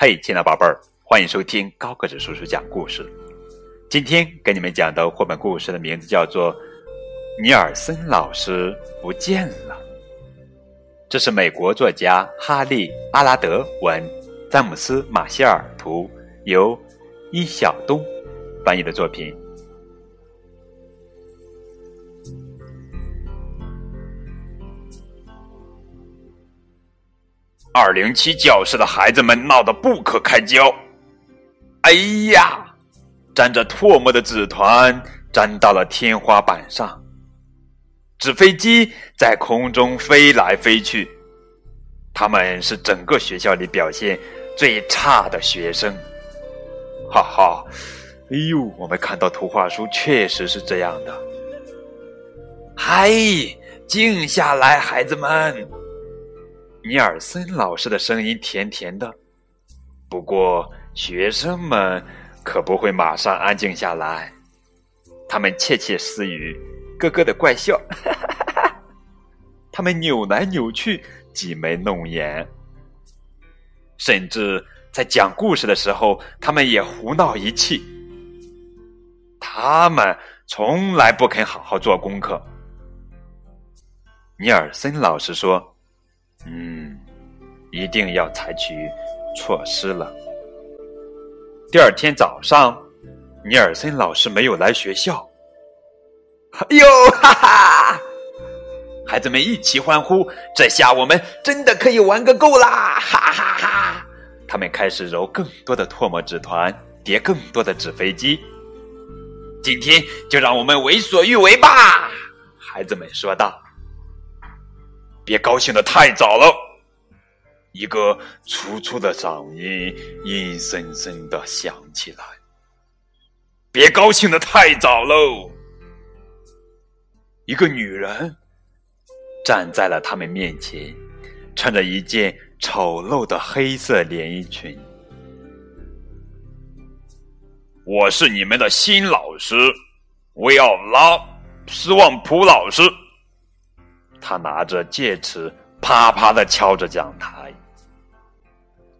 嘿，亲爱的宝贝儿，欢迎收听高个子叔叔讲故事。今天给你们讲的绘本故事的名字叫做《尼尔森老师不见了》。这是美国作家哈利·阿拉德文、詹姆斯·马歇尔图，由伊小东翻译的作品。二零七教室的孩子们闹得不可开交。哎呀，沾着唾沫的纸团粘到了天花板上，纸飞机在空中飞来飞去。他们是整个学校里表现最差的学生。哈哈，哎呦，我们看到图画书确实是这样的。嗨，静下来，孩子们。尼尔森老师的声音甜甜的，不过学生们可不会马上安静下来，他们窃窃私语，咯咯的怪笑，他们扭来扭去，挤眉弄眼，甚至在讲故事的时候，他们也胡闹一气。他们从来不肯好好做功课。尼尔森老师说。嗯，一定要采取措施了。第二天早上，尼尔森老师没有来学校。哎呦哈哈！孩子们一起欢呼，这下我们真的可以玩个够啦！哈哈哈！他们开始揉更多的唾沫纸团，叠更多的纸飞机。今天就让我们为所欲为吧！孩子们说道。别高兴的太早了！一个粗粗的嗓音阴森森的响起来。别高兴的太早喽！一个女人站在了他们面前，穿着一件丑陋的黑色连衣裙。我是你们的新老师，维奥拉·斯旺普老师。他拿着戒尺，啪啪的敲着讲台。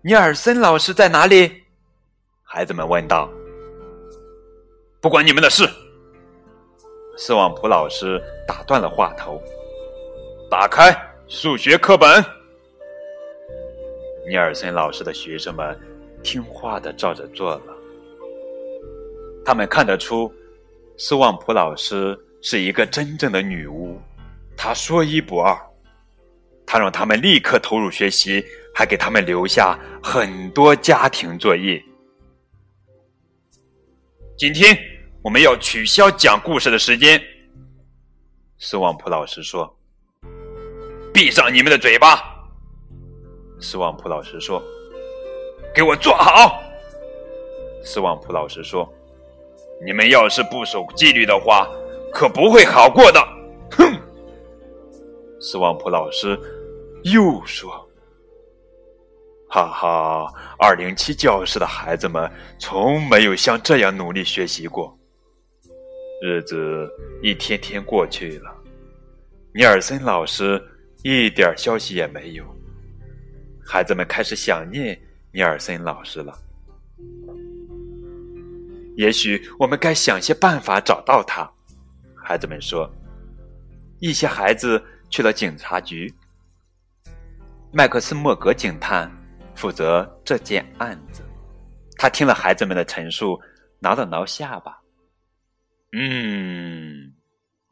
尼尔森老师在哪里？孩子们问道。不关你们的事。斯旺普老师打断了话头。打开数学课本。尼尔森老师的学生们听话的照着做了。他们看得出，斯旺普老师是一个真正的女巫。他说一不二，他让他们立刻投入学习，还给他们留下很多家庭作业。今天我们要取消讲故事的时间，斯旺普老师说：“闭上你们的嘴巴。”斯旺普老师说：“给我坐好。”斯旺普老师说：“你们要是不守纪律的话，可不会好过的。”哼。斯旺普老师又说：“哈哈，二零七教室的孩子们从没有像这样努力学习过。日子一天天过去了，尼尔森老师一点消息也没有。孩子们开始想念尼尔森老师了。也许我们该想些办法找到他。”孩子们说：“一些孩子。”去了警察局，麦克斯莫格警探负责这件案子。他听了孩子们的陈述，挠了挠下巴。嗯，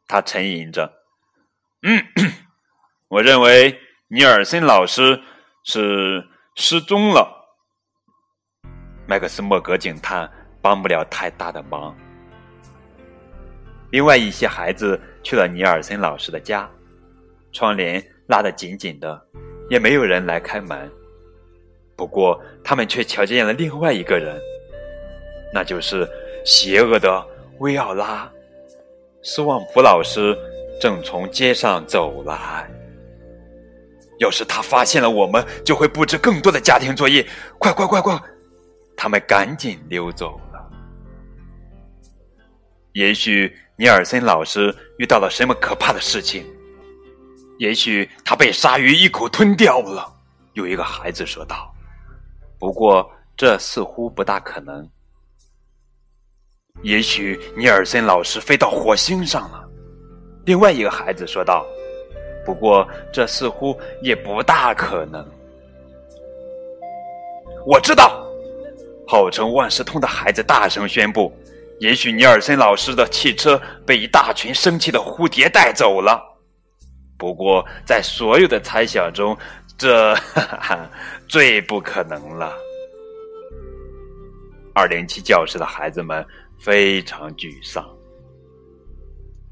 他沉吟着。嗯，我认为尼尔森老师是失踪了。麦克斯莫格警探帮不了太大的忙。另外一些孩子去了尼尔森老师的家。窗帘拉得紧紧的，也没有人来开门。不过，他们却瞧见了另外一个人，那就是邪恶的维奥拉·斯旺普老师，正从街上走来。要是他发现了我们，就会布置更多的家庭作业。快快快快！他们赶紧溜走了。也许尼尔森老师遇到了什么可怕的事情。也许他被鲨鱼一口吞掉了，有一个孩子说道。不过这似乎不大可能。也许尼尔森老师飞到火星上了。另外一个孩子说道：“不过这似乎也不大可能。”我知道，号称万事通的孩子大声宣布：“也许尼尔森老师的汽车被一大群生气的蝴蝶带走了。”不过，在所有的猜想中，这哈哈最不可能了。二零七教室的孩子们。非常沮丧。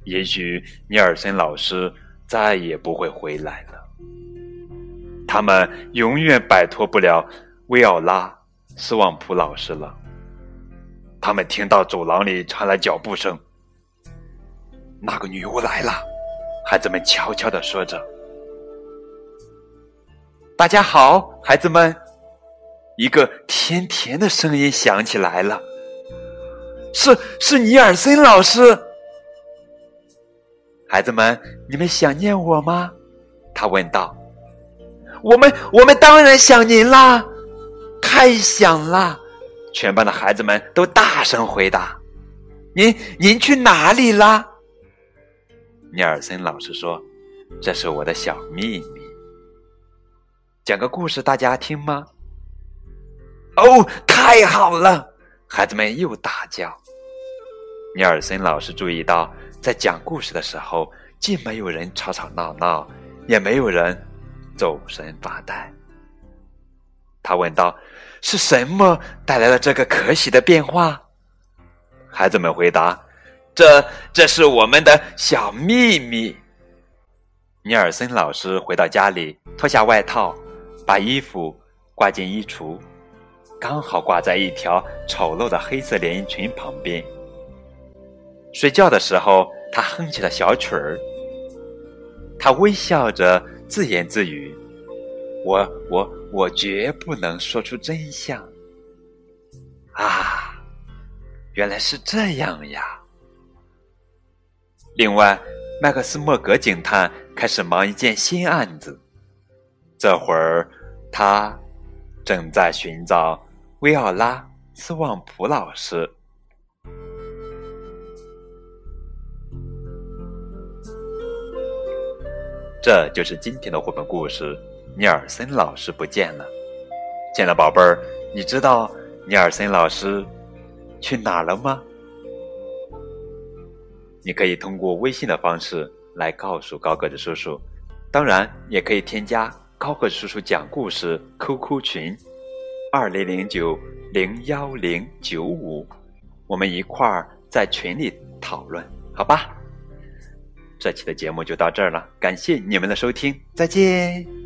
也许尼尔森老师再也不会回来了。他们永远摆脱不了维奥拉斯旺普老师了。他们听到走廊里传来脚步声。那个女巫来了，孩子们悄悄的说着。大家好，孩子们。一个甜甜的声音响起来了。是是尼尔森老师，孩子们，你们想念我吗？他问道。我们我们当然想您啦，太想啦！全班的孩子们都大声回答。您您去哪里啦？尼尔森老师说：“这是我的小秘密。”讲个故事，大家听吗？哦，太好了！孩子们又大叫。尼尔森老师注意到，在讲故事的时候，既没有人吵吵闹闹，也没有人走神发呆。他问道：“是什么带来了这个可喜的变化？”孩子们回答：“这，这是我们的小秘密。”尼尔森老师回到家里，脱下外套，把衣服挂进衣橱，刚好挂在一条丑陋的黑色连衣裙旁边。睡觉的时候，他哼起了小曲儿。他微笑着自言自语：“我我我绝不能说出真相。”啊，原来是这样呀！另外，麦克斯莫格警探开始忙一件新案子。这会儿，他正在寻找维奥拉斯旺普老师。这就是今天的绘本故事。尼尔森老师不见了，亲爱的宝贝儿，你知道尼尔森老师去哪了吗？你可以通过微信的方式来告诉高个子叔叔，当然也可以添加高个叔叔讲故事 QQ 群二零零九零幺零九五，我们一块儿在群里讨论，好吧？这期的节目就到这儿了，感谢你们的收听，再见。